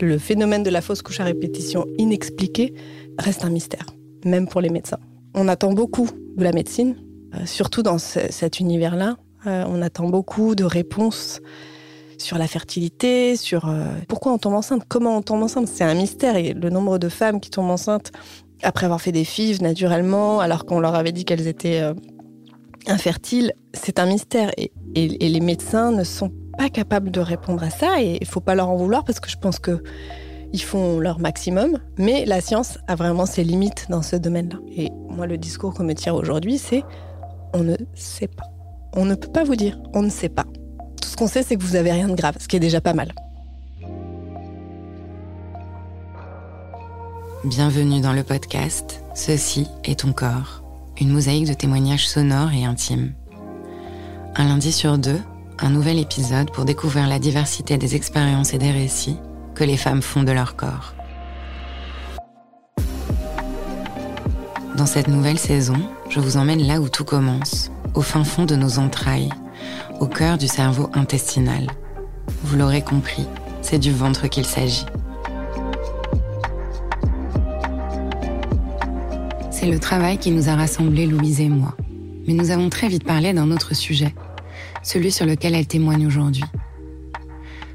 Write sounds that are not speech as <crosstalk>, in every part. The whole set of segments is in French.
Le phénomène de la fausse couche à répétition inexpliquée reste un mystère, même pour les médecins. On attend beaucoup de la médecine, euh, surtout dans cet univers-là. Euh, on attend beaucoup de réponses sur la fertilité, sur euh, pourquoi on tombe enceinte, comment on tombe enceinte. C'est un mystère et le nombre de femmes qui tombent enceintes après avoir fait des fives naturellement, alors qu'on leur avait dit qu'elles étaient infertiles, c'est un mystère. Et, et les médecins ne sont pas capables de répondre à ça et il faut pas leur en vouloir parce que je pense que ils font leur maximum, mais la science a vraiment ses limites dans ce domaine-là. Et moi, le discours qu'on me tire aujourd'hui, c'est on ne sait pas. On ne peut pas vous dire, on ne sait pas. Tout ce qu'on sait, c'est que vous avez rien de grave, ce qui est déjà pas mal. Bienvenue dans le podcast Ceci est ton corps, une mosaïque de témoignages sonores et intimes. Un lundi sur deux, un nouvel épisode pour découvrir la diversité des expériences et des récits que les femmes font de leur corps. Dans cette nouvelle saison, je vous emmène là où tout commence, au fin fond de nos entrailles, au cœur du cerveau intestinal. Vous l'aurez compris, c'est du ventre qu'il s'agit. C'est le travail qui nous a rassemblés Louise et moi. Mais nous avons très vite parlé d'un autre sujet, celui sur lequel elle témoigne aujourd'hui.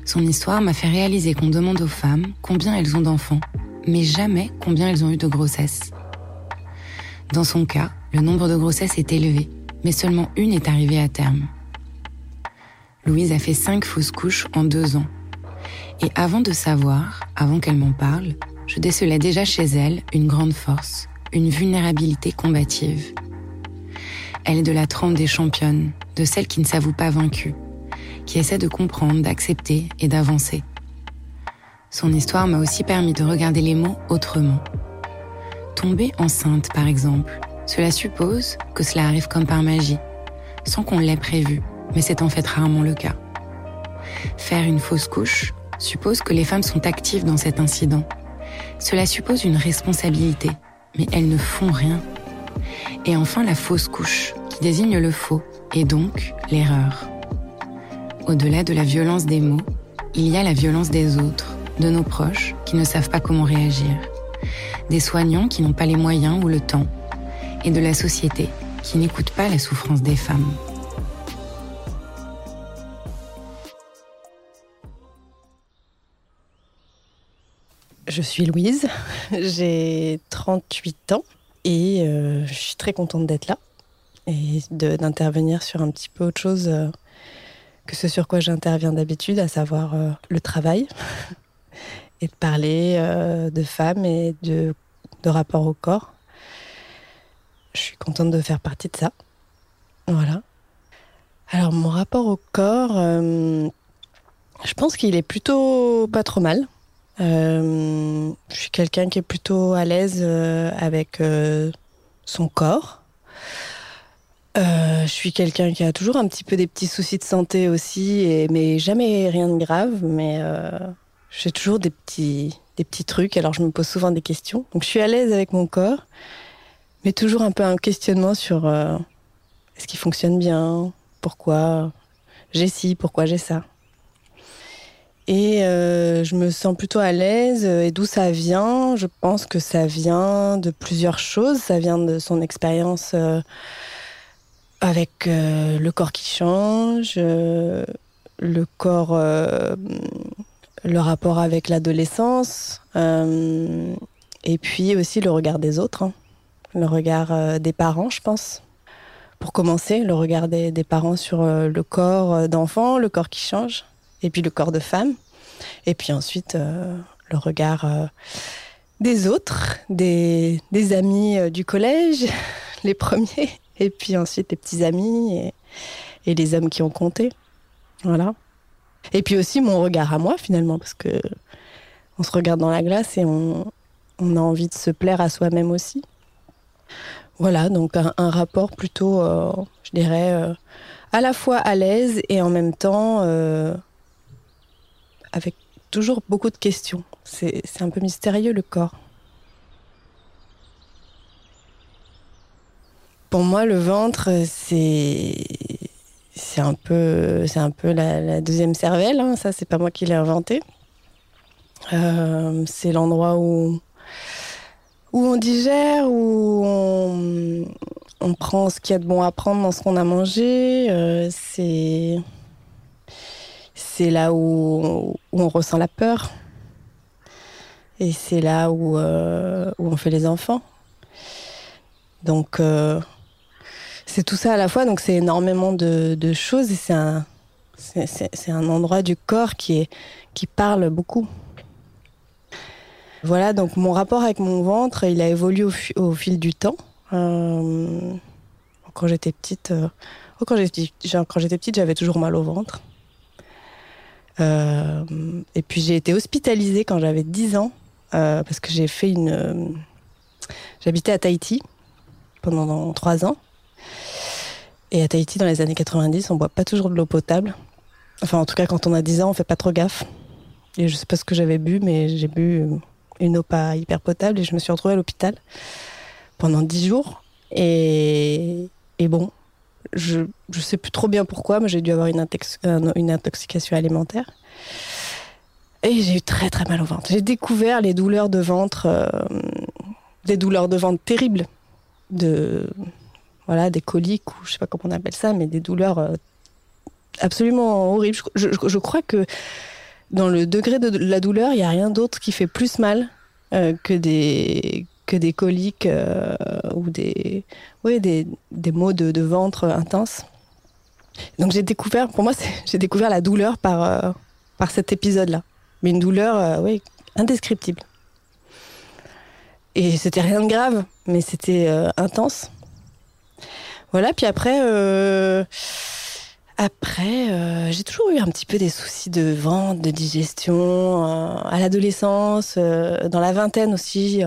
Son histoire m'a fait réaliser qu'on demande aux femmes combien elles ont d'enfants, mais jamais combien elles ont eu de grossesses. Dans son cas, le nombre de grossesses est élevé, mais seulement une est arrivée à terme. Louise a fait cinq fausses couches en deux ans. Et avant de savoir, avant qu'elle m'en parle, je décelais déjà chez elle une grande force, une vulnérabilité combative. Elle est de la trempe des championnes, de celles qui ne s'avouent pas vaincues, qui essaient de comprendre, d'accepter et d'avancer. Son histoire m'a aussi permis de regarder les mots autrement. Tomber enceinte, par exemple, cela suppose que cela arrive comme par magie, sans qu'on l'ait prévu, mais c'est en fait rarement le cas. Faire une fausse couche suppose que les femmes sont actives dans cet incident. Cela suppose une responsabilité, mais elles ne font rien. Et enfin la fausse couche, désigne le faux, et donc l'erreur. Au-delà de la violence des mots, il y a la violence des autres, de nos proches qui ne savent pas comment réagir, des soignants qui n'ont pas les moyens ou le temps, et de la société qui n'écoute pas la souffrance des femmes. Je suis Louise, <laughs> j'ai 38 ans et euh, je suis très contente d'être là et d'intervenir sur un petit peu autre chose euh, que ce sur quoi j'interviens d'habitude, à savoir euh, le travail, <laughs> et de parler euh, de femmes et de, de rapport au corps. je suis contente de faire partie de ça. Voilà. Alors mon rapport au corps, je pense qu'il est plutôt pas trop mal. Je suis quelqu'un qui est plutôt à l'aise avec son corps. Je suis quelqu'un qui a toujours un petit peu des petits soucis de santé aussi, mais jamais rien de grave. Mais j'ai toujours des petits, des petits trucs, alors je me pose souvent des questions. Donc je suis à l'aise avec mon corps, mais toujours un peu un questionnement sur est-ce qu'il fonctionne bien? Pourquoi j'ai ci? Pourquoi j'ai ça? Et euh, je me sens plutôt à l'aise. Et d'où ça vient? Je pense que ça vient de plusieurs choses. Ça vient de son expérience euh, avec euh, le corps qui change, le corps, le rapport avec l'adolescence, et puis aussi le regard des autres, hein. le regard des parents, je pense pour commencer, le regard des, parents sur euh, le corps euh, d'enfant, le corps qui change, et puis le corps de femme. Et puis ensuite, euh, le regard des autres, des, amis du collège, <laughs> les premiers, et puis ensuite les petits amis et, les hommes qui ont compté. Voilà. Et puis aussi mon regard à moi finalement, parce que on se regarde dans la glace et on a envie de se plaire à soi-même aussi. Voilà, donc un, rapport plutôt, euh, je dirais, euh, à la fois à l'aise et en même temps euh, avec toujours beaucoup de questions. C'est un peu mystérieux le corps. Pour moi, le ventre, c'est c'est un peu c'est un peu la, deuxième cervelle. Hein. Ça, c'est pas moi qui l'ai inventé. c'est l'endroit où où on digère, où on, prend ce qu'il y a de bon à prendre dans ce qu'on a mangé. Euh, c'est c'est là où, on ressent la peur. Et c'est là où, euh, où on fait les enfants. Donc, euh, c'est tout ça à la fois. Donc, c'est énormément de, choses. Et c'est un, endroit du corps qui, parle beaucoup. Voilà, donc mon rapport avec mon ventre, il a évolué au, fil du temps. Euh, quand j'étais petite, euh, oh, quand j'étais petite, j'avais toujours mal au ventre. Euh, et puis j'ai été hospitalisée quand j'avais 10 ans parce que j'ai fait une. J'habitais à Tahiti pendant 3 ans. Et à Tahiti, dans les années 90, on boit pas toujours de l'eau potable. Enfin, en tout cas, quand on a 10 ans, on fait pas trop gaffe. Et je sais pas ce que j'avais bu, mais j'ai bu une eau pas hyper potable et je me suis retrouvée à l'hôpital pendant dix jours. Et, bon, je ne sais plus trop bien pourquoi, mais j'ai dû avoir une, une intoxication alimentaire. Et j'ai eu très très mal au ventre. J'ai découvert les douleurs de ventre, euh, des douleurs de ventre terribles, de voilà, des coliques ou je sais pas comment on appelle ça, mais des douleurs euh, absolument horribles. Je, crois que dans le degré de la douleur, il n'y a rien d'autre qui fait plus mal euh, que des que des coliques euh, ou des oui des, des maux de, de, ventre intenses. Donc j'ai découvert, pour moi, j'ai découvert la douleur par par cet épisode-là, mais une douleur oui indescriptible. Et c'était rien de grave, mais c'était intense. Voilà, puis après après, euh, j'ai toujours eu un petit peu des soucis de ventre, de digestion. Euh, à l'adolescence, euh, dans la vingtaine aussi,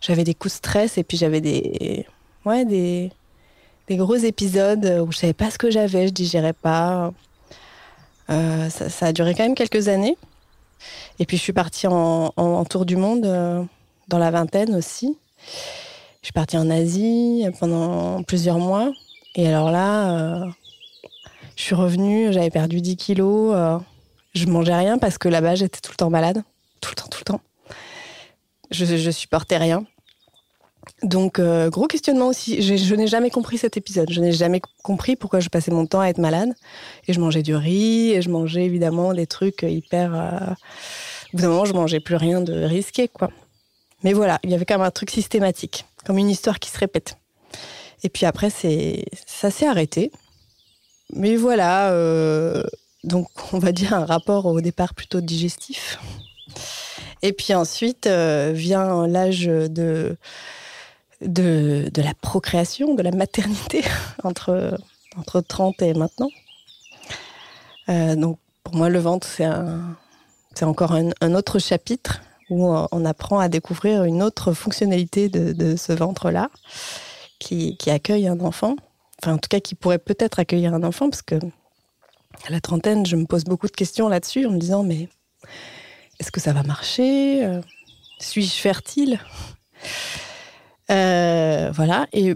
j'avais des coups de stress et puis j'avais des, ouais, des, gros épisodes où je savais pas ce que j'avais, je digérais pas. Ça, a duré quand même quelques années. Et puis je suis partie en tour du monde dans la vingtaine aussi. Je suis partie en Asie pendant plusieurs mois. Et alors là, je suis revenue, j'avais perdu 10 kilos. Euh, je mangeais rien parce que là-bas, j'étais tout le temps malade. Tout le temps, tout le temps. Je, je supportais rien. Donc, euh, gros questionnement aussi. Je, n'ai jamais compris cet épisode. Je n'ai jamais compris pourquoi je passais mon temps à être malade. Et je mangeais du riz, et je mangeais évidemment des trucs hyper. Euh... Au bout d'un moment, je mangeais plus rien de risqué, quoi. Mais voilà, il y avait quand même un truc systématique, comme une histoire qui se répète. Et puis après, c'est ça s'est arrêté. Mais voilà, euh, donc <laughs> on va dire un rapport au départ plutôt digestif. Et puis ensuite euh, vient l'âge de de, la procréation, de la maternité <laughs> entre, entre 30 et maintenant. Euh, donc pour moi, le ventre, c'est encore un, autre chapitre où on apprend à découvrir une autre fonctionnalité de, ce ventre-là qui, accueille un enfant. Enfin, en tout cas, qui pourrait peut-être accueillir un enfant, parce que à la trentaine, je me pose beaucoup de questions là-dessus en me disant, mais est-ce que ça va marcher? Euh, Suis-je fertile? Euh, Voilà. Et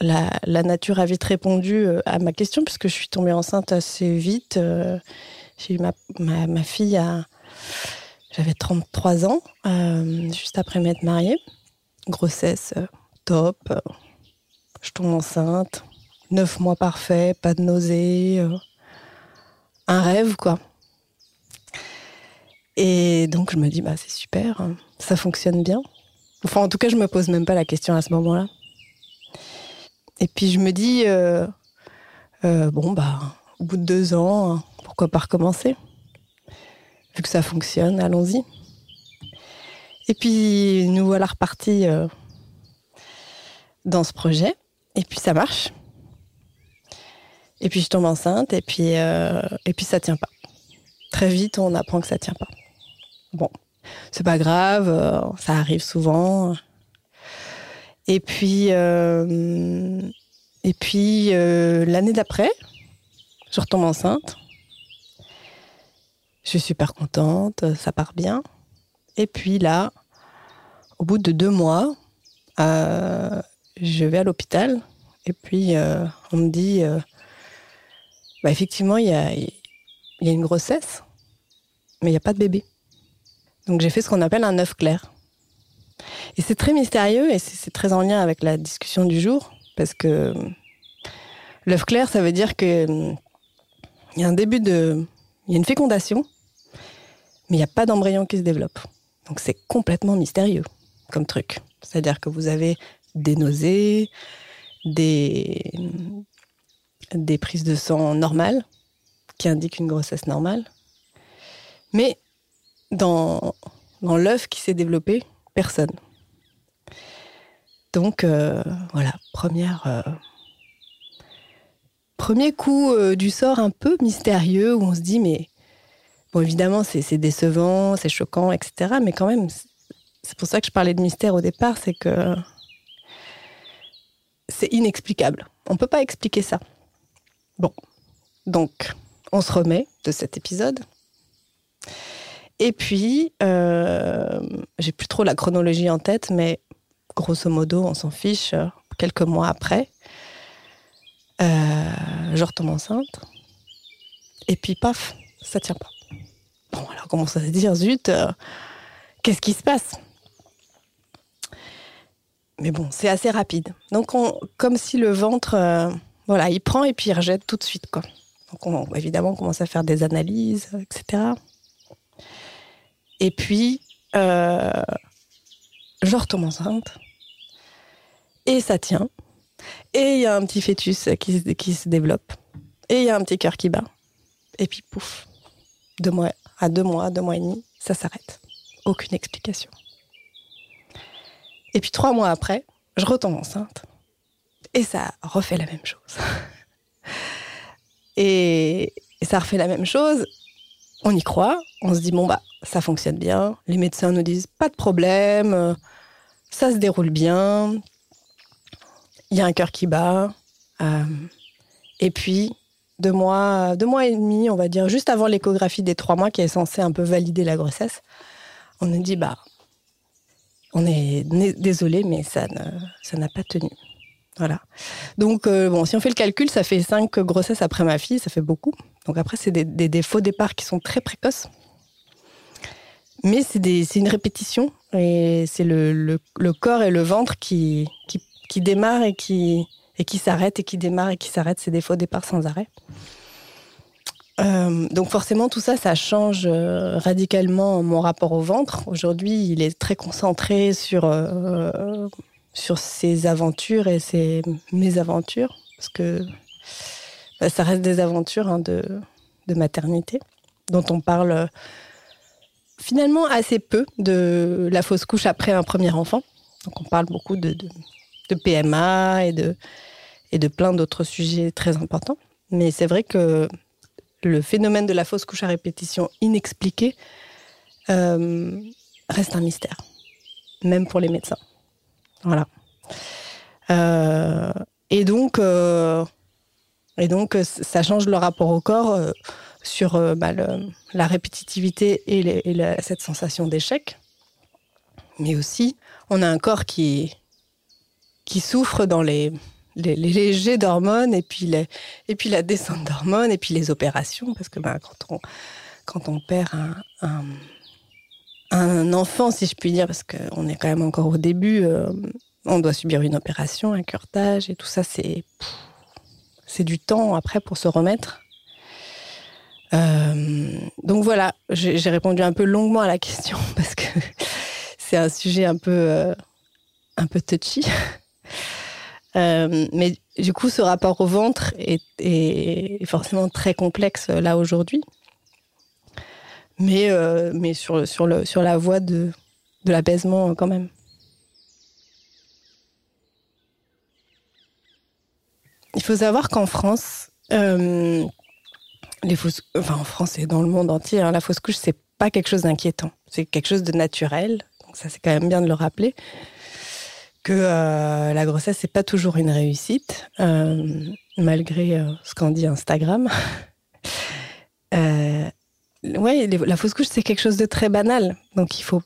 la, nature a vite répondu euh, à ma question, puisque je suis tombée enceinte assez vite. J'ai eu ma, fille à. J'avais 33 ans, euh, juste après m'être mariée. Grossesse euh, top. Je tombe enceinte. Neuf mois parfaits, pas de nausées. un rêve, quoi. Et donc, je me dis, bah, c'est super, ça fonctionne bien. Enfin, en tout cas, je me pose même pas la question à ce moment-là. Et puis, je me dis, euh, euh, bon, bah, au bout de deux ans, pourquoi pas recommencer? Que ça fonctionne, allons-y. Et puis, nous voilà repartis euh, dans ce projet. Et puis, ça marche. Et puis, je tombe enceinte. Et puis, euh, et puis ça tient pas. Très vite, on apprend que ça tient pas. Bon, c'est pas grave, euh, ça arrive souvent. Et puis, et puis l'année d'après, je retombe enceinte. Je suis super contente, ça part bien. Et puis là, au bout de deux mois, euh, je vais à l'hôpital et puis euh, on me dit, bah, effectivement, il y a, y a une grossesse, mais il n'y a pas de bébé. Donc j'ai fait ce qu'on appelle un œuf clair. Et c'est très mystérieux et c'est très en lien avec la discussion du jour, parce que l'œuf clair, ça veut dire qu'il y a un début de... Il y a une fécondation, mais il n'y a pas d'embryon qui se développe. Donc c'est complètement mystérieux comme truc. C'est-à-dire que vous avez des nausées, des, prises de sang normales, qui indiquent une grossesse normale. Mais dans, dans l'œuf qui s'est développé, personne. Donc euh, voilà, première, euh, premier coup euh, du sort un peu mystérieux où on se dit mais bon évidemment c'est décevant, c'est choquant, etc. Mais quand même, c'est pour ça que je parlais de mystère au départ, c'est que c'est inexplicable. On ne peut pas expliquer ça. Bon, donc on se remet de cet épisode. Et puis, euh, j'ai plus trop la chronologie en tête, mais grosso modo, on s'en fiche. Quelques mois après, euh, je retombe enceinte. Et puis, paf, ça tient pas. Bon, alors on commence à se dire, zut, euh, qu'est-ce qui se passe? Mais bon, c'est assez rapide. Donc, on, comme si le ventre, euh, voilà, il prend et puis il rejette tout de suite, quoi. Donc, on, évidemment, on commence à faire des analyses, etc. Et puis, euh, je retombe enceinte. Et ça tient. Et il y a un petit fœtus qui, qui se développe. Et il y a un petit cœur qui bat. Et puis, pouf, deux mois, à deux mois, deux mois et demi, ça s'arrête. Aucune explication. Et puis, trois mois après, je retombe enceinte. Et ça refait la même chose. <laughs> et, ça refait la même chose. On y croit. On se dit, bon, bah, ça fonctionne bien. Les médecins nous disent pas de problème, ça se déroule bien. Il y a un cœur qui bat. Euh, et puis, deux mois, deux mois et demi, on va dire, juste avant l'échographie des trois mois qui est censée un peu valider la grossesse, on nous dit, bah, on est désolé, mais ça n'a pas tenu. Voilà. Donc, euh, bon, si on fait le calcul, ça fait cinq grossesses après ma fille, ça fait beaucoup. Donc après, c'est des, faux départs qui sont très précoces. Mais c'est une répétition et c'est le, corps et le ventre qui, qui, qui démarrent et qui, et qui s'arrêtent et qui démarrent et qui s'arrêtent. C'est des faux départs sans arrêt. Euh, donc forcément, tout ça, ça change euh, radicalement mon rapport au ventre. Aujourd'hui, il est très concentré sur, euh, sur ses aventures et ses mésaventures, parce que bah, ça reste des aventures hein, de, de maternité, dont on parle... Finalement assez peu de la fausse couche après un premier enfant. Donc on parle beaucoup de, de, PMA et de, et de plein d'autres sujets très importants. Mais c'est vrai que le phénomène de la fausse couche à répétition inexpliquée euh, reste un mystère, même pour les médecins. Voilà. Euh, et donc, euh, et donc, ça change le rapport au corps sur bah, la répétitivité et, cette sensation d'échec. Mais aussi, on a un corps qui, qui souffre dans les, les, les, jets d'hormones et puis et puis la descente d'hormones et puis les opérations parce que ben, quand on quand on perd un, un, enfant si je puis dire parce qu'on est quand même encore au début euh, on doit subir une opération un curtage et tout ça c'est c'est du temps après pour se remettre. Euh, donc voilà j'ai répondu un peu longuement à la question <laughs> parce que c'est un sujet un peu euh, un peu touchy euh, mais du coup, ce rapport au ventre est, forcément très complexe euh, là aujourd'hui. Mais, euh, mais sur, sur, la voie de, de l'apaisement quand même. Il faut savoir qu'en France, les fausses, enfin en France et dans le monde entier, hein, la fausse couche, c'est pas quelque chose d'inquiétant. C'est quelque chose de naturel. Donc ça, c'est quand même bien de le rappeler que euh, la grossesse, c'est pas toujours une réussite, euh, malgré euh, ce qu'en dit Instagram. <laughs> ouais, la fausse couche, c'est quelque chose de très banal. Donc, il faut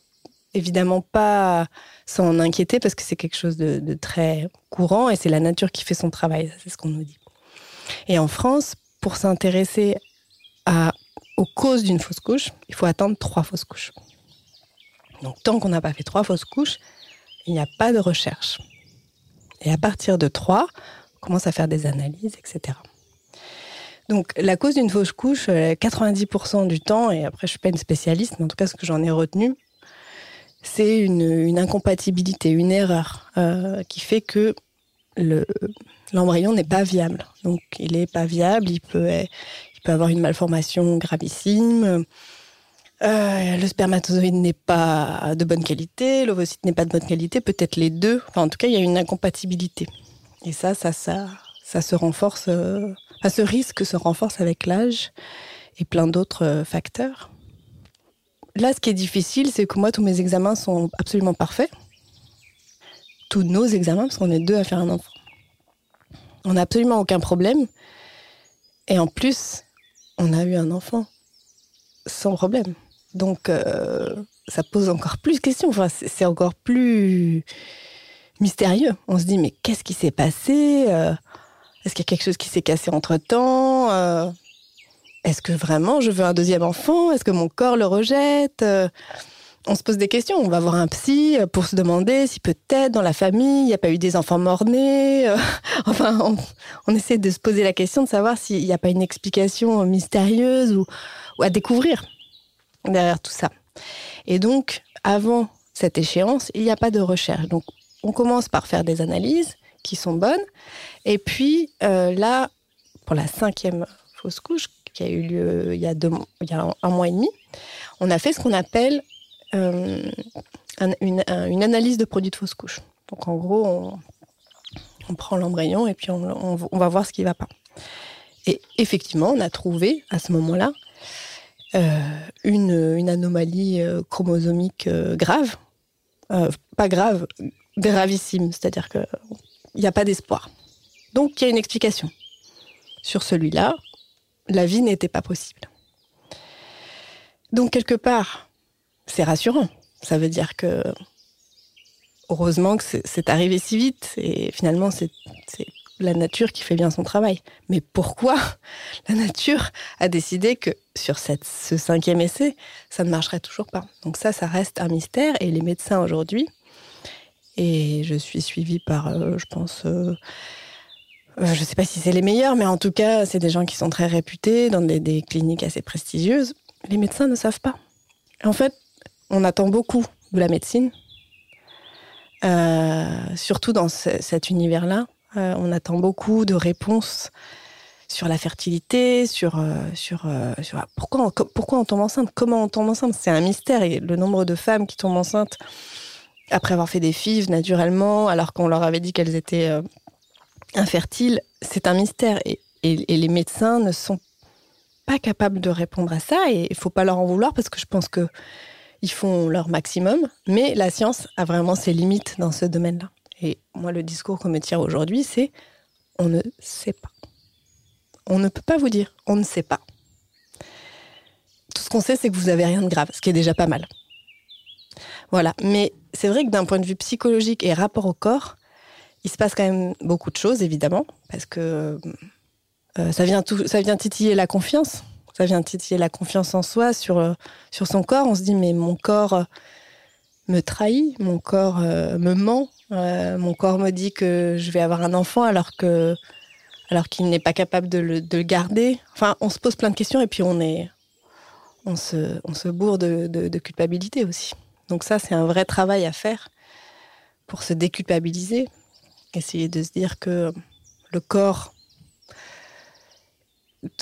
évidemment pas s'en inquiéter parce que c'est quelque chose de, très courant et c'est la nature qui fait son travail. C'est ce qu'on nous dit. Et en France, pour s'intéresser aux causes d'une fausse couche, il faut attendre trois fausses couches. Donc, tant qu'on n'a pas fait trois fausses couches, il n'y a pas de recherche. Et à partir de 3, on commence à faire des analyses, etc. Donc la cause d'une fausse couche, 90% euh, du temps, et après je ne suis pas une spécialiste, mais en tout cas ce que j'en ai retenu, c'est une, incompatibilité, une erreur euh, qui fait que l'embryon n'est pas viable. Donc il n'est pas viable, il peut, il peut avoir une malformation gravissime, euh, le spermatozoïde n'est pas de bonne qualité, l'ovocyte n'est pas de bonne qualité, peut-être les deux. en tout cas, il y a une incompatibilité. Et ça, ça, ça, ça se renforce. Euh, ce risque se renforce avec l'âge et plein d'autres euh, facteurs. Là, ce qui est difficile, c'est que moi, tous mes examens sont absolument parfaits. Tous nos examens, parce qu'on est deux à faire un enfant. On n'a absolument aucun problème. Et en plus, on a eu un enfant sans problème. Donc, euh, ça pose encore plus de questions. Enfin, c'est encore plus mystérieux. On se dit, mais qu'est-ce qui s'est passé euh, Est-ce qu'il y a quelque chose qui s'est cassé entre-temps euh, Est-ce que vraiment je veux un deuxième enfant Est-ce que mon corps le rejette On se pose des questions. On va voir un psy pour se demander si peut-être dans la famille, il n'y a pas eu des enfants morts-nés. <laughs> enfin, on, essaie de se poser la question de savoir s'il n'y a pas une explication mystérieuse ou à découvrir derrière tout ça. Et donc, avant cette échéance, il n'y a pas de recherche. Donc, on commence par faire des analyses qui sont bonnes. Et puis, euh, là, pour la cinquième fausse couche, qui a eu lieu il y a, deux, il y a un mois et demi, on a fait ce qu'on appelle euh, une, analyse de produits de fausse couche. Donc, en gros, on, prend l'embryon et puis on, on, va voir ce qui ne va pas. Et effectivement, on a trouvé à ce moment-là euh, une, anomalie euh, chromosomique euh, grave, pas grave, gravissime, c'est-à-dire qu'il n'y a pas d'espoir. Donc il y a une explication. Sur celui-là, la vie n'était pas possible. Donc quelque part, c'est rassurant. Ça veut dire que heureusement que c'est arrivé si vite et finalement c'est la nature qui fait bien son travail. Mais pourquoi <laughs> la nature a décidé que sur cette, ce cinquième essai, ça ne marcherait toujours pas? Donc ça, ça reste un mystère. Et les médecins aujourd'hui, et je suis suivie par, euh, je pense, euh, euh, je ne sais pas si c'est les meilleurs, mais en tout cas, c'est des gens qui sont très réputés dans des, cliniques assez prestigieuses. Les médecins ne savent pas. En fait, on attend beaucoup de la médecine, surtout dans cet univers-là. Euh, on attend beaucoup de réponses sur la fertilité, sur, euh, euh, pourquoi, on tombe enceinte, comment on tombe enceinte. C'est un mystère et le nombre de femmes qui tombent enceintes après avoir fait des fives naturellement, alors qu'on leur avait dit qu'elles étaient infertiles, c'est un mystère. Et, les médecins ne sont pas capables de répondre à ça. Et il faut pas leur en vouloir parce que je pense que ils font leur maximum. Mais la science a vraiment ses limites dans ce domaine-là. Et moi, le discours qu'on me tire aujourd'hui, c'est on ne sait pas. On ne peut pas vous dire, on ne sait pas. Tout ce qu'on sait, c'est que vous avez rien de grave, ce qui est déjà pas mal. Voilà. Mais c'est vrai que d'un point de vue psychologique et rapport au corps, il se passe quand même beaucoup de choses, évidemment, parce que euh, ça, vient tout, ça vient titiller la confiance. Ça vient titiller la confiance en soi sur, euh, sur son corps. On se dit, mais mon corps euh, me trahit, mon corps me ment, mon corps me dit que je vais avoir un enfant alors que alors qu'il n'est pas capable de le, de le, garder. Enfin, on se pose plein de questions et puis on est, on se, on se bourre de, de culpabilité aussi. Donc ça, c'est un vrai travail à faire pour se déculpabiliser, essayer de se dire que le corps,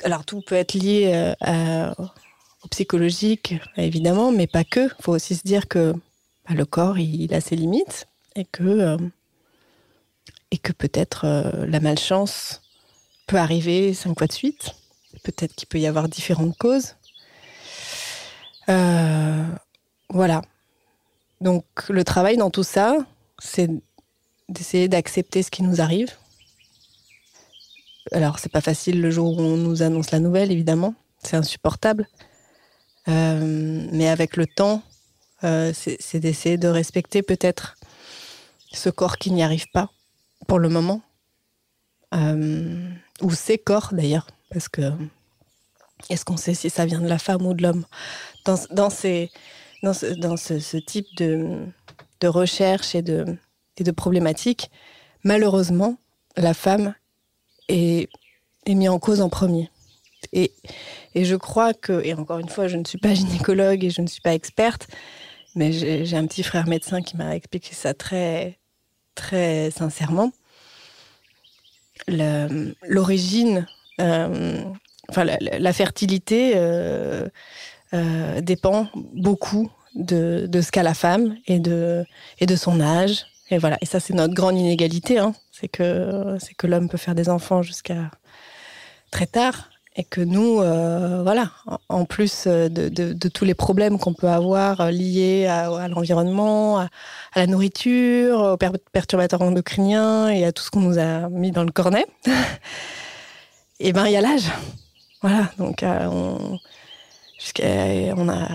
alors tout peut être lié euh, au psychologique, évidemment, mais pas que. Il faut aussi se dire que bah, le corps, il, a ses limites et que, euh, que peut-être euh, la malchance peut arriver cinq fois de suite. Peut-être qu'il peut y avoir différentes causes. voilà. Donc le travail dans tout ça, c'est d'essayer d'accepter ce qui nous arrive. Alors c'est pas facile le jour où on nous annonce la nouvelle, évidemment, c'est insupportable. Euh, mais avec le temps, euh, c'est d'essayer de respecter peut-être ce corps qui n'y arrive pas pour le moment, euh, ou ces corps d'ailleurs, parce que est-ce qu'on sait si ça vient de la femme ou de l'homme? Dans, dans ces dans ce, type de, recherche et de, et de problématiques, malheureusement, la femme est, est mise en cause en premier. Et, et je crois que, et encore une fois, je ne suis pas <laughs> gynécologue et je ne suis pas experte, mais j'ai un petit frère médecin qui m'a expliqué ça très, très sincèrement. L'origine, euh, la, fertilité euh, euh, dépend beaucoup de, ce qu'a la femme et de, son âge. Et voilà. Et ça, c'est notre grande inégalité. Hein. C'est que l'homme peut faire des enfants jusqu'à très tard. Et que nous, euh, voilà, en plus de, tous les problèmes qu'on peut avoir liés à, l'environnement, à, la nourriture, aux perturbateurs endocriniens et à tout ce qu'on nous a mis dans le cornet, et <laughs> eh ben il y a l'âge. Voilà, donc euh, on, on a,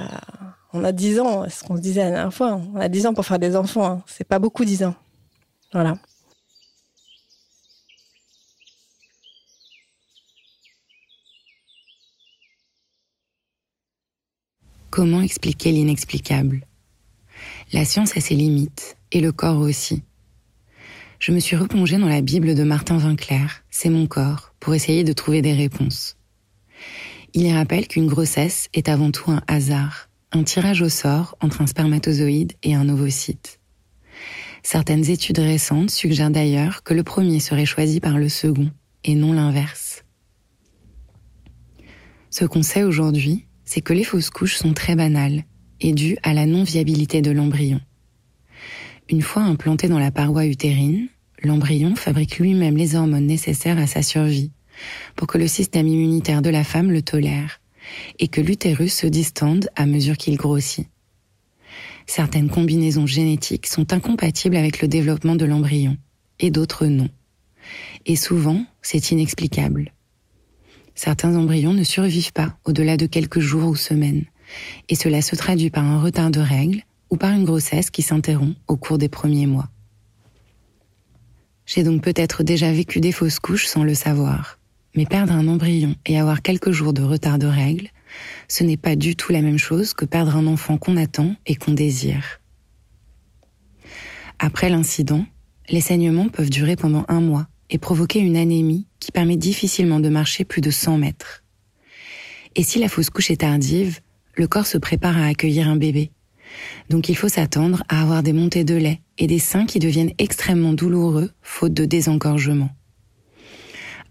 on a 10 ans, ce qu'on se disait la dernière fois. On a 10 ans pour faire des enfants. Hein. C'est pas beaucoup 10 ans. Voilà. Comment expliquer l'inexplicable? La science a ses limites, et le corps aussi. Je me suis replongée dans la Bible de Martin Vinclair, C'est mon corps, pour essayer de trouver des réponses. Il y rappelle qu'une grossesse est avant tout un hasard, un tirage au sort entre un spermatozoïde et un ovocyte. Certaines études récentes suggèrent d'ailleurs que le premier serait choisi par le second et non l'inverse. Ce qu'on sait aujourd'hui, c'est que les fausses couches sont très banales et dues à la non-viabilité de l'embryon. Une fois implanté dans la paroi utérine, l'embryon fabrique lui-même les hormones nécessaires à sa survie pour que le système immunitaire de la femme le tolère et que l'utérus se distende à mesure qu'il grossit. Certaines combinaisons génétiques sont incompatibles avec le développement de l'embryon et d'autres non. Et souvent, c'est inexplicable. Certains embryons ne survivent pas au-delà de quelques jours ou semaines, et cela se traduit par un retard de règles ou par une grossesse qui s'interrompt au cours des premiers mois. J'ai donc peut-être déjà vécu des fausses couches sans le savoir. Mais perdre un embryon et avoir quelques jours de retard de règles, ce n'est pas du tout la même chose que perdre un enfant qu'on attend et qu'on désire. Après l'incident, les saignements peuvent durer pendant un mois et provoquer une anémie qui permet difficilement de marcher plus de 100 mètres. Et si la fausse couche est tardive, le corps se prépare à accueillir un bébé. Donc il faut s'attendre à avoir des montées de lait et des seins qui deviennent extrêmement douloureux faute de désengorgement.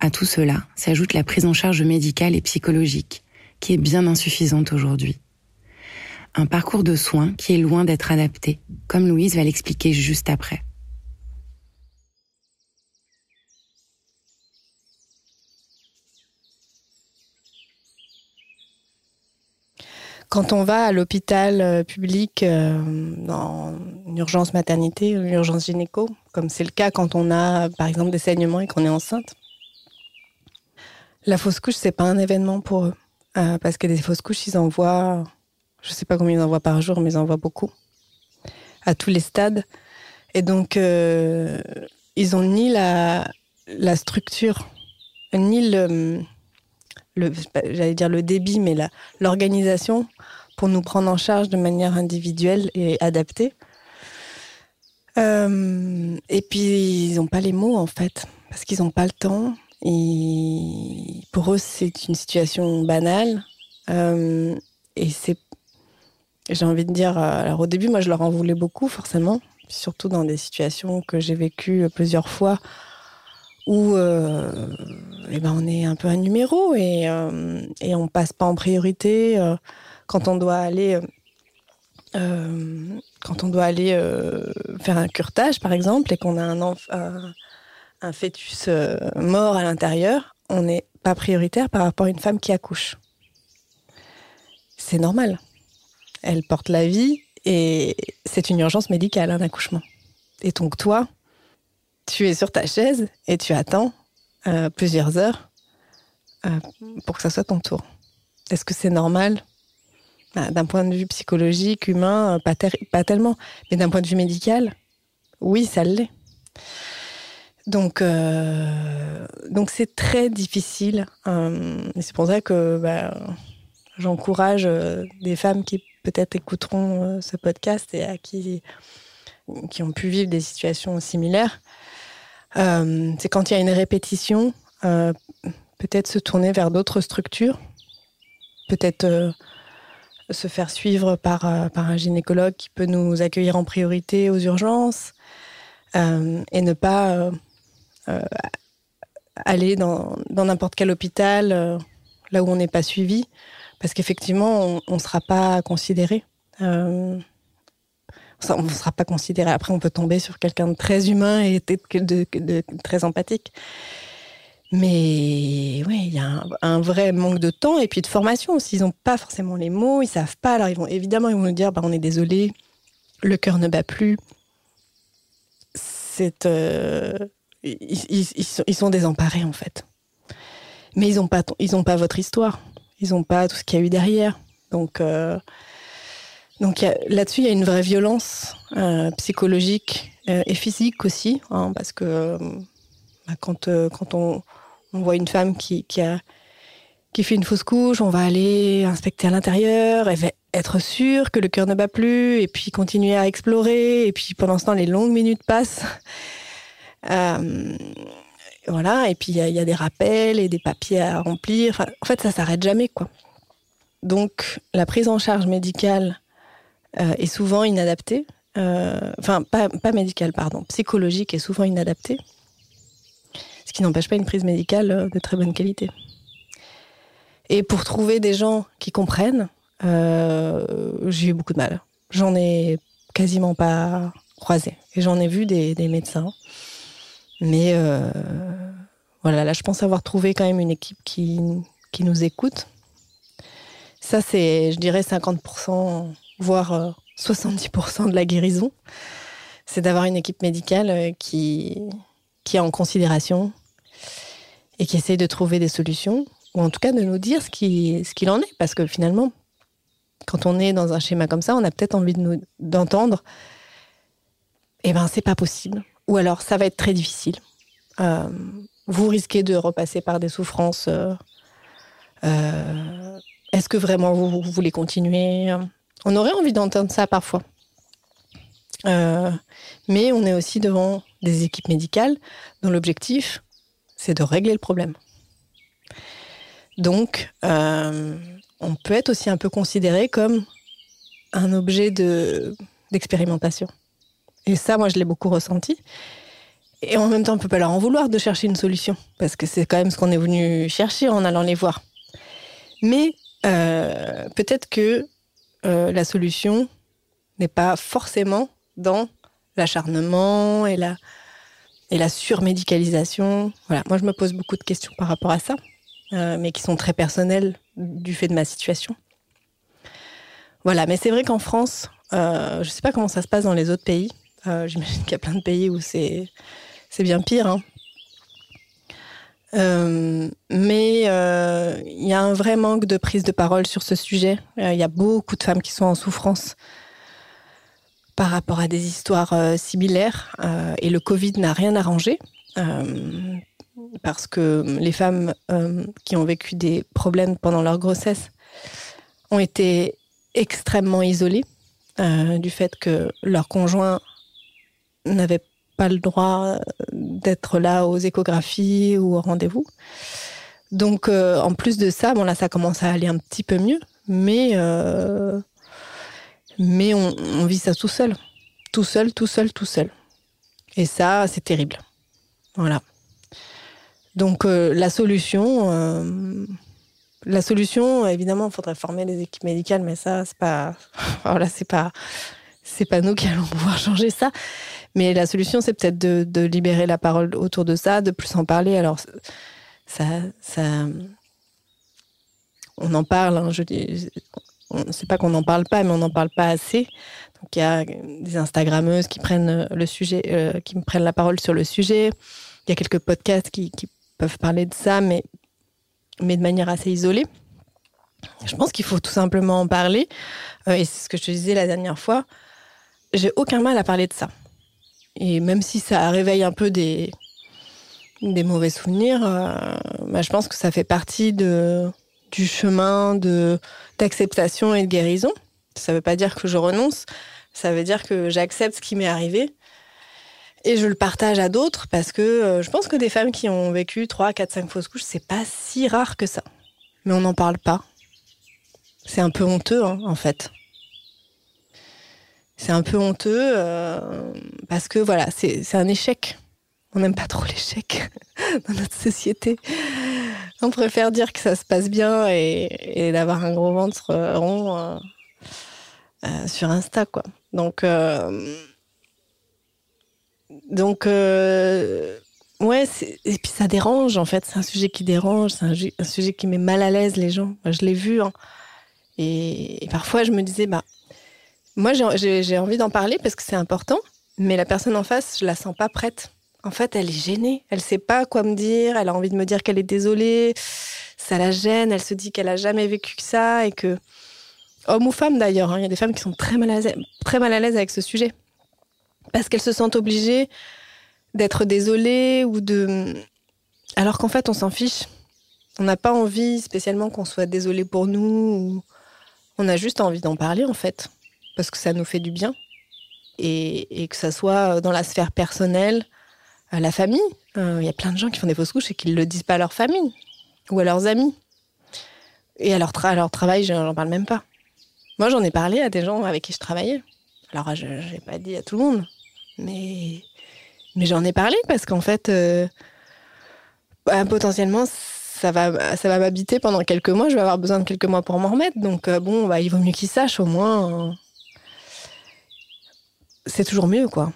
À tout cela s'ajoute la prise en charge médicale et psychologique, qui est bien insuffisante aujourd'hui. un parcours de soins qui est loin d'être adapté, comme Louise va l'expliquer juste après. Quand on va à l'hôpital euh, public euh, dans une urgence maternité, une urgence gynéco, comme c'est le cas quand on a par exemple des saignements et qu'on est enceinte, la fausse couche c'est pas un événement pour eux. Euh, parce que des fausses couches ils envoient, je sais pas combien ils envoient par jour, mais ils envoient beaucoup à tous les stades. Et donc ils ont ni la la structure ni le j'allais dire le débit, mais l'organisation pour nous prendre en charge de manière individuelle et adaptée. Euh, et puis, ils n'ont pas les mots, en fait, parce qu'ils n'ont pas le temps. Et pour eux, c'est une situation banale. Euh, et c'est, j'ai envie de dire, alors au début, moi, je leur en voulais beaucoup, forcément, surtout dans des situations que j'ai vécues plusieurs fois où euh, eh ben on est un peu un numéro et, euh, et on passe pas en priorité euh, quand on doit aller euh, faire un curtage par exemple et qu'on a un, un fœtus mort à l'intérieur, on n'est pas prioritaire par rapport à une femme qui accouche. C'est normal. Elle porte la vie et c'est une urgence médicale, un accouchement. Et donc toi, tu es sur ta chaise et tu attends euh, plusieurs heures euh, pour que ça soit ton tour. Est-ce que c'est normal? Bah, D'un point de vue psychologique, humain, pas, pas tellement. Mais d'un point de vue médical, oui, ça l'est. Donc, euh, donc c'est très difficile. Euh, c'est pour ça que bah, j'encourage euh, des femmes qui peut-être écouteront euh, ce podcast et à qui ont pu vivre des situations similaires Euh, c'est quand il y a une répétition, euh, peut-être se tourner vers d'autres structures, peut-être euh, se faire suivre par, un gynécologue qui peut nous accueillir en priorité aux urgences et ne pas aller dans n'importe quel hôpital là où on n'est pas suivi parce qu'effectivement on ne sera pas considéré. On ne sera pas considéré. Après, on peut tomber sur quelqu'un de très humain et de, de, de, très empathique. Mais oui, il y a un, vrai manque de temps et puis de formation aussi. Ils n'ont pas forcément les mots, ils savent pas. Alors, ils vont évidemment, ils vont nous dire bah, on est désolé, le cœur ne bat plus. C'est. Euh, ils, sont, désemparés, en fait. Mais ils n'ont pas, pas votre histoire. Ils n'ont pas tout ce qu'il y a eu derrière. Donc. Euh, Donc là-dessus, il y a une vraie violence euh, psychologique euh, et physique aussi, hein, parce que euh, quand, euh, quand on, voit une femme qui, fait une fausse couche, on va aller inspecter à l'intérieur, être sûr que le cœur ne bat plus, et puis continuer à explorer, et puis pendant ce temps, les longues minutes passent. <laughs> Voilà, et puis il y, a des rappels et des papiers à remplir. En fait, ça s'arrête jamais, quoi. Donc, la prise en charge médicale est souvent inadapté. Euh, enfin, pas, pas médical, pardon, psychologique est souvent inadapté. Ce qui n'empêche pas une prise médicale euh, de très bonne qualité. Et pour trouver des gens qui comprennent, euh, j'ai eu beaucoup de mal. J'en ai quasiment pas croisé. Et j'en ai vu des, des médecins. Mais euh, voilà, là, je pense avoir trouvé quand même une équipe qui, qui nous écoute. Ça, c'est, je dirais, 50% voire 70% euh, de la guérison, c'est d'avoir une équipe médicale euh, qui, qui est en considération et qui essaye de trouver des solutions, ou en tout cas de nous dire ce qu'il en est, parce que finalement, quand on est dans un schéma comme ça, on a peut-être envie d'entendre, de eh ben c'est pas possible, ou alors ça va être très difficile. Euh, vous risquez de repasser par des souffrances. Est-ce que vraiment vous voulez continuer? On aurait envie d'entendre ça parfois. Euh, mais on est aussi devant des équipes médicales dont l'objectif, c'est de régler le problème. Donc, euh, on peut être aussi un peu considéré comme un objet d'expérimentation. De, Et ça, moi, je l'ai beaucoup ressenti. Et en même temps, on ne peut pas leur en vouloir de chercher une solution, parce que c'est quand même ce qu'on est venu chercher en allant les voir. Mais euh, peut-être que euh, la solution n'est pas forcément dans l'acharnement et la, surmédicalisation. Voilà, moi je me pose beaucoup de questions par rapport à ça, euh, mais qui sont très personnelles du fait de ma situation. Voilà, mais c'est vrai qu'en France, euh, je ne sais pas comment ça se passe dans les autres pays. J'imagine qu'il y a plein de pays où c'est bien pire. Hein. Mais il y a un vrai manque de prise de parole sur ce sujet. Il y a beaucoup de femmes qui sont en souffrance par rapport à des histoires euh, similaires. Euh, et le Covid n'a rien arrangé. Euh, parce que les femmes qui ont vécu des problèmes pendant leur grossesse ont été extrêmement isolées du fait que leur conjoint n'avait pas le droit d'être là aux échographies ou au rendez-vous. Donc, en plus de ça, bon là, ça commence à aller un petit peu mieux, mais mais on, vit ça tout seul. Tout seul, tout seul, tout seul. Et ça, c'est terrible. Voilà. Donc euh, la solution, euh, la solution, évidemment, il faudrait former les équipes médicales, mais ça, c'est pas, <laughs> voilà, c'est c'est pas nous qui allons pouvoir changer ça. Mais la solution, c'est peut-être de, libérer la parole autour de ça, de plus en parler. Alors ça, on en parle. Hein, je dis, c'est pas qu'on n'en parle pas, mais on n'en parle pas assez. Donc il y a des Instagrammeuses qui prennent euh, le sujet, euh, qui me prennent la parole sur le sujet. Il y a quelques podcasts qui, peuvent parler de ça, mais, mais de manière assez isolée. Je pense qu'il faut tout simplement en parler. Euh, et c'est ce que je te disais la dernière fois. J'ai aucun mal à parler de ça. Et même si ça réveille un peu des, mauvais souvenirs, bah, je pense que ça fait partie du chemin d'acceptation et de guérison. Ça ne veut pas dire que je renonce, ça veut dire que j'accepte ce qui m'est arrivé et je le partage à d'autres parce que euh, je pense que des femmes qui ont vécu 3, 4, 5 fausses couches, c'est pas si rare que ça. Mais on n'en parle pas. C'est un peu honteux, hein, en fait. C'est un peu honteux euh, parce que voilà, c'est un échec. On n'aime pas trop l'échec <laughs> dans notre société. On préfère dire que ça se passe bien et, d'avoir un gros ventre rond euh, euh, sur Insta, quoi. Donc, donc, ouais, et puis ça dérange en fait. C'est un sujet qui dérange, c'est un, sujet qui met mal à l'aise les gens. je l'ai vu. Hein. Et, parfois, je me disais, bah, moi, j'ai envie d'en parler parce que c'est important, mais la personne en face, je la sens pas prête. En fait, elle est gênée. Elle sait pas quoi me dire. Elle a envie de me dire qu'elle est désolée. Ça la gêne. Elle se dit qu'elle a jamais vécu ça et que, homme ou femme d'ailleurs, hein, il y a des femmes qui sont très mal à l'aise, avec ce sujet parce qu'elles se sentent obligées d'être désolées ou de, alors qu'en fait, on s'en fiche. On n'a pas envie spécialement qu'on soit désolé pour nous. On a juste envie d'en parler en fait, parce que ça nous fait du bien. Et, que ça soit dans la sphère personnelle, la famille. Euh, il y a plein de gens qui font des fausses couches et qui ne le disent pas à leur famille ou à leurs amis. Et à leur, travail, je n'en parle même pas. Moi, j'en ai parlé à des gens avec qui je travaillais. Alors, je n'ai pas dit à tout le monde, mais, j'en ai parlé parce qu'en fait, euh, bah, potentiellement, ça va, m'habiter pendant quelques mois. Je vais avoir besoin de quelques mois pour m'en remettre. Donc, euh, bon, bah, il vaut mieux qu'ils sachent au moins. C'est toujours mieux, quoi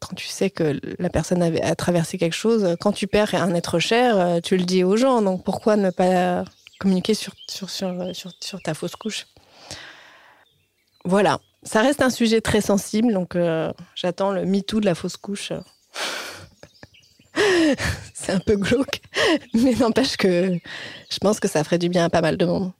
quand tu sais que la personne a traversé quelque chose, quand tu perds un être cher, euh, tu le dis aux gens. Donc pourquoi ne pas communiquer sur, ta fausse couche? Voilà, ça reste un sujet très sensible, donc euh, j'attends le MeToo de la fausse couche. <laughs> C'est un peu glauque, mais n'empêche que je pense que ça ferait du bien à pas mal de monde.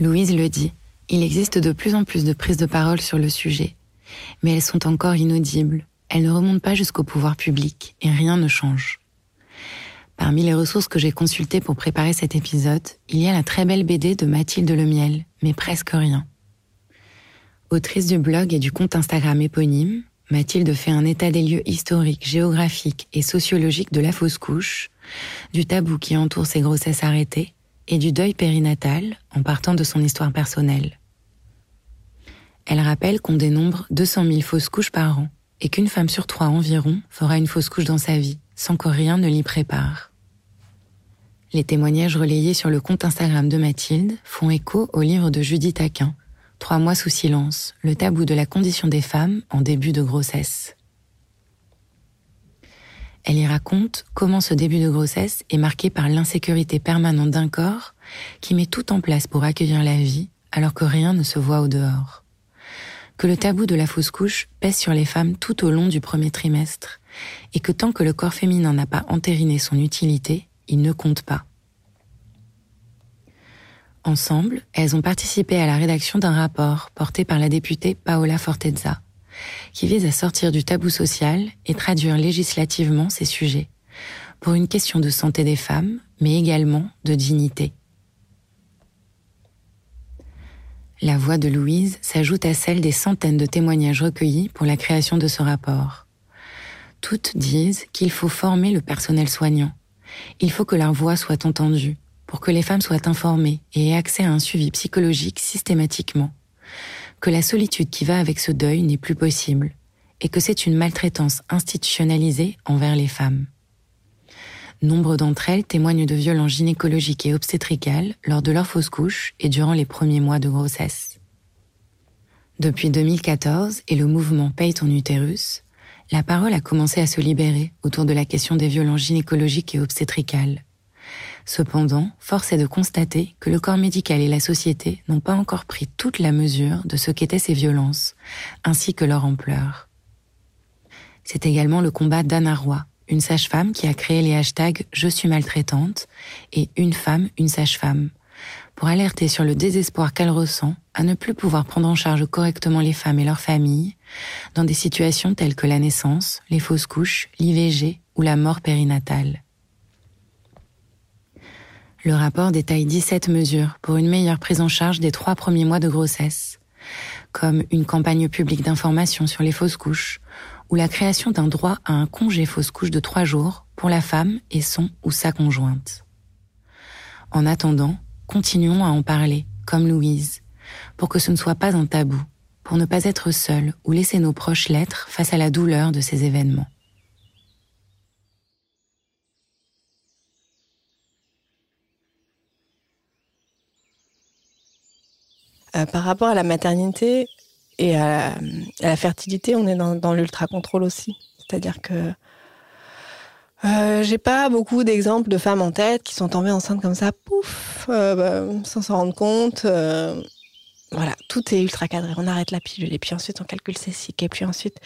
Louise le dit, il existe de plus en plus de prises de parole sur le sujet, mais elles sont encore inaudibles, elles ne remontent pas jusqu'au pouvoir public et rien ne change. Parmi les ressources que j'ai consultées pour préparer cet épisode, il y a la très belle BD de Mathilde Lemiel, mais presque rien. Autrice du blog et du compte Instagram éponyme, Mathilde fait un état des lieux historiques, géographiques et sociologiques de la fausse couche, du tabou qui entoure ces grossesses arrêtées, et du deuil périnatal en partant de son histoire personnelle. Elle rappelle qu'on dénombre 200 000 fausses couches par an et qu'une femme sur trois environ fera une fausse couche dans sa vie, sans que rien ne l'y prépare. Les témoignages relayés sur le compte Instagram de Mathilde font écho au livre de Judith Aquin, Trois mois sous silence, le tabou de la condition des femmes en début de grossesse. Elle y raconte comment ce début de grossesse est marqué par l'insécurité permanente d'un corps qui met tout en place pour accueillir la vie alors que rien ne se voit au dehors. Que le tabou de la fausse couche pèse sur les femmes tout au long du premier trimestre et que tant que le corps féminin n'a pas entériné son utilité, il ne compte pas. Ensemble, elles ont participé à la rédaction d'un rapport porté par la députée Paola Fortezza, qui vise à sortir du tabou social et traduire législativement ces sujets, pour une question de santé des femmes, mais également de dignité. La voix de Louise s'ajoute à celle des centaines de témoignages recueillis pour la création de ce rapport. Toutes disent qu'il faut former le personnel soignant. Il faut que leur voix soit entendue, pour que les femmes soient informées et aient accès à un suivi psychologique systématiquement, que la solitude qui va avec ce deuil n'est plus possible, et que c'est une maltraitance institutionnalisée envers les femmes. Nombre d'entre elles témoignent de violences gynécologiques et obstétricales lors de leur fausse couche et durant les premiers mois de grossesse. Depuis 2014 et le mouvement Paye ton utérus, la parole a commencé à se libérer autour de la question des violences gynécologiques et obstétricales. Cependant, force est de constater que le corps médical et la société n'ont pas encore pris toute la mesure de ce qu'étaient ces violences, ainsi que leur ampleur. C'est également le combat d'Anna Roy, une sage-femme qui a créé les hashtags Je suis maltraitante et Une femme, une sage-femme, pour alerter sur le désespoir qu'elle ressent à ne plus pouvoir prendre en charge correctement les femmes et leurs familles dans des situations telles que la naissance, les fausses couches, l'IVG ou la mort périnatale. Le rapport détaille 17 mesures pour une meilleure prise en charge des trois premiers mois de grossesse, comme une campagne publique d'information sur les fausses couches ou la création d'un droit à un congé fausse couche de trois jours pour la femme et son ou sa conjointe. En attendant, continuons à en parler, comme Louise, pour que ce ne soit pas un tabou, pour ne pas être seul ou laisser nos proches l'être face à la douleur de ces événements. Euh, par rapport à la maternité et à, la fertilité, on est dans, l'ultra-contrôle aussi. C'est-à-dire que euh, j'ai pas beaucoup d'exemples de femmes en tête qui sont tombées enceintes comme ça, pouf, euh, bah, sans s'en rendre compte. voilà, tout est ultra cadré. On arrête la pilule et puis ensuite on calcule ses cycles et puis ensuite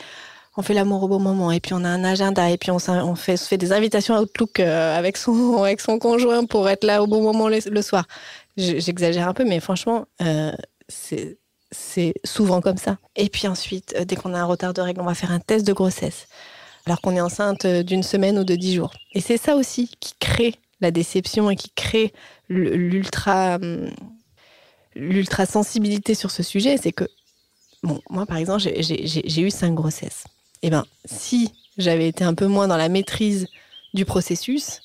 on fait l'amour au bon moment et puis on a un agenda et puis on, fait, fait, des invitations Outlook avec son avec son conjoint pour être là au bon moment le, soir. J'exagère un peu, mais franchement, c'est souvent comme ça. Et puis ensuite, euh, dès qu'on a un retard de règles, on va faire un test de grossesse, alors qu'on est enceinte euh, d'une semaine ou de dix jours. Et c'est ça aussi qui crée la déception et qui crée l'ultra hum, l'ultra sensibilité sur ce sujet, c'est que bon, moi par exemple, j'ai eu cinq grossesses. Et eh ben, si j'avais été un peu moins dans la maîtrise du processus,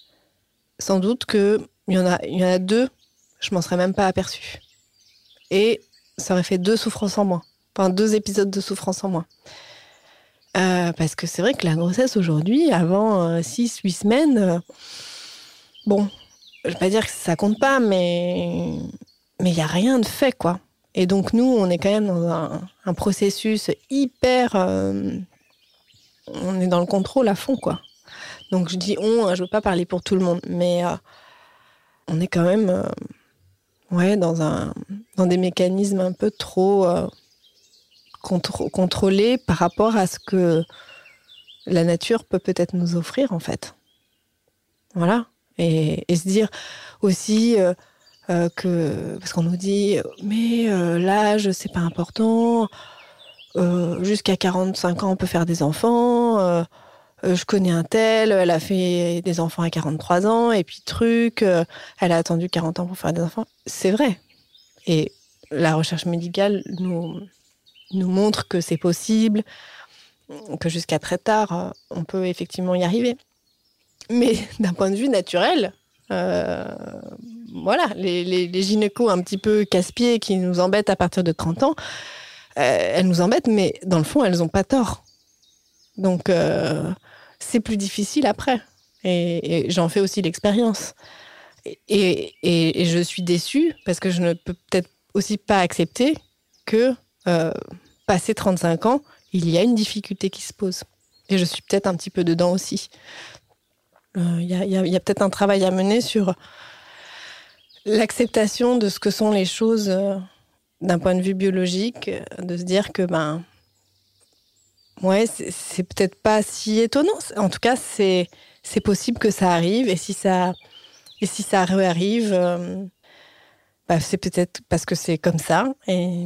sans doute que il y en a, y en a deux, je m'en serais même pas aperçue. Et ça aurait fait deux souffrances en moins. Enfin, deux épisodes de souffrance en moins. Euh, parce que c'est vrai que la grossesse aujourd'hui, avant 6-8 euh, semaines, euh, bon, je vais pas dire que ça compte pas, mais mais il n'y a rien de fait, quoi. Et donc, nous, on est quand même dans un, processus hyper. on est dans le contrôle à fond, quoi. Donc, je dis on, hein, je veux pas parler pour tout le monde, mais on est quand même ouais, dans, un, dans des mécanismes un peu trop euh, contrôlés par rapport à ce que la nature peut peut-être nous offrir, en fait. Voilà. Et, se dire aussi euh, euh, que, parce qu'on nous dit, mais l'âge, c'est pas important, jusqu'à 45 ans, on peut faire des enfants euh, je connais un tel, elle a fait des enfants à 43 ans, et puis truc, euh, elle a attendu 40 ans pour faire des enfants. C'est vrai. Et la recherche médicale nous, montre que c'est possible, que jusqu'à très tard, euh, on peut effectivement y arriver. Mais <laughs> d'un point de vue naturel, voilà, les, les, les, gynécos un petit peu casse-pieds qui nous embêtent à partir de 30 ans, elles nous embêtent, mais dans le fond, elles n'ont pas tort Donc, euh, c'est plus difficile après. Et, j'en fais aussi l'expérience. Et, et, je suis déçue parce que je ne peux peut-être aussi pas accepter que, euh, passé 35 ans, il y a une difficulté qui se pose. Et je suis peut-être un petit peu dedans aussi. Il y a, y a peut-être un travail à mener sur l'acceptation de ce que sont les choses d'un point de vue biologique, de se dire que ben ouais, c'est peut-être pas si étonnant. En tout cas, c'est c'est possible que ça arrive et si ça et si ça arrive, euh, bah, c'est peut-être parce que c'est comme ça et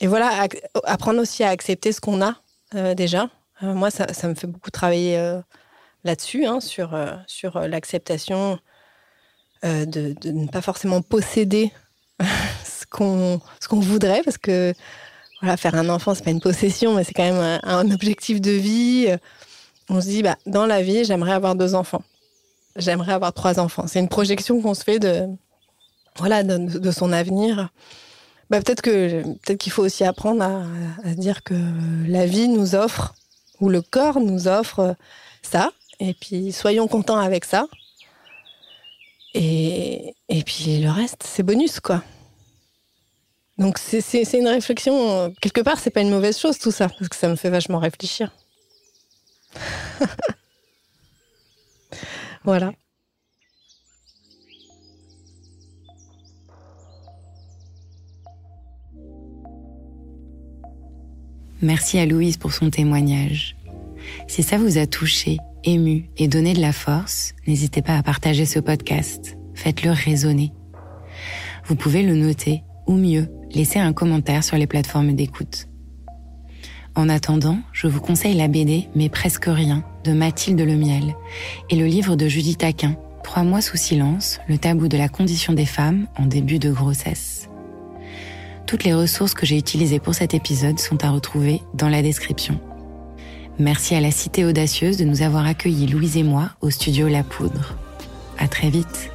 et voilà, apprendre aussi à accepter ce qu'on a euh, déjà. Euh, moi, ça, ça, me fait beaucoup travailler là-dessus, hein, sur, sur l'acceptation de, de, ne pas forcément posséder <laughs> ce qu'on voudrait, parce que faire un enfant, c'est pas une possession, mais c'est quand même un, objectif de vie. On se dit, bah, dans la vie, j'aimerais avoir deux enfants. J'aimerais avoir trois enfants. C'est une projection qu'on se fait de, voilà, de, son avenir. Bah, peut-être que peut-être qu'il faut aussi apprendre à, à, dire que la vie nous offre ou le corps nous offre ça et puis soyons contents avec ça et, et puis le reste c'est bonus quoi donc c'est une réflexion, quelque part, c'est pas une mauvaise chose tout ça, parce que ça me fait vachement réfléchir. <laughs> voilà. Merci à Louise pour son témoignage. Si ça vous a touché, ému et donné de la force, n'hésitez pas à partager ce podcast. Faites-le résonner. Vous pouvez le noter ou mieux, laissez un commentaire sur les plateformes d'écoute. En attendant, je vous conseille la BD Mais presque rien de Mathilde Lemiel et le livre de Judith Aquin, Trois mois sous silence, le tabou de la condition des femmes en début de grossesse. Toutes les ressources que j'ai utilisées pour cet épisode sont à retrouver dans la description. Merci à la Cité Audacieuse de nous avoir accueillis Louise et moi au studio La Poudre. À très vite.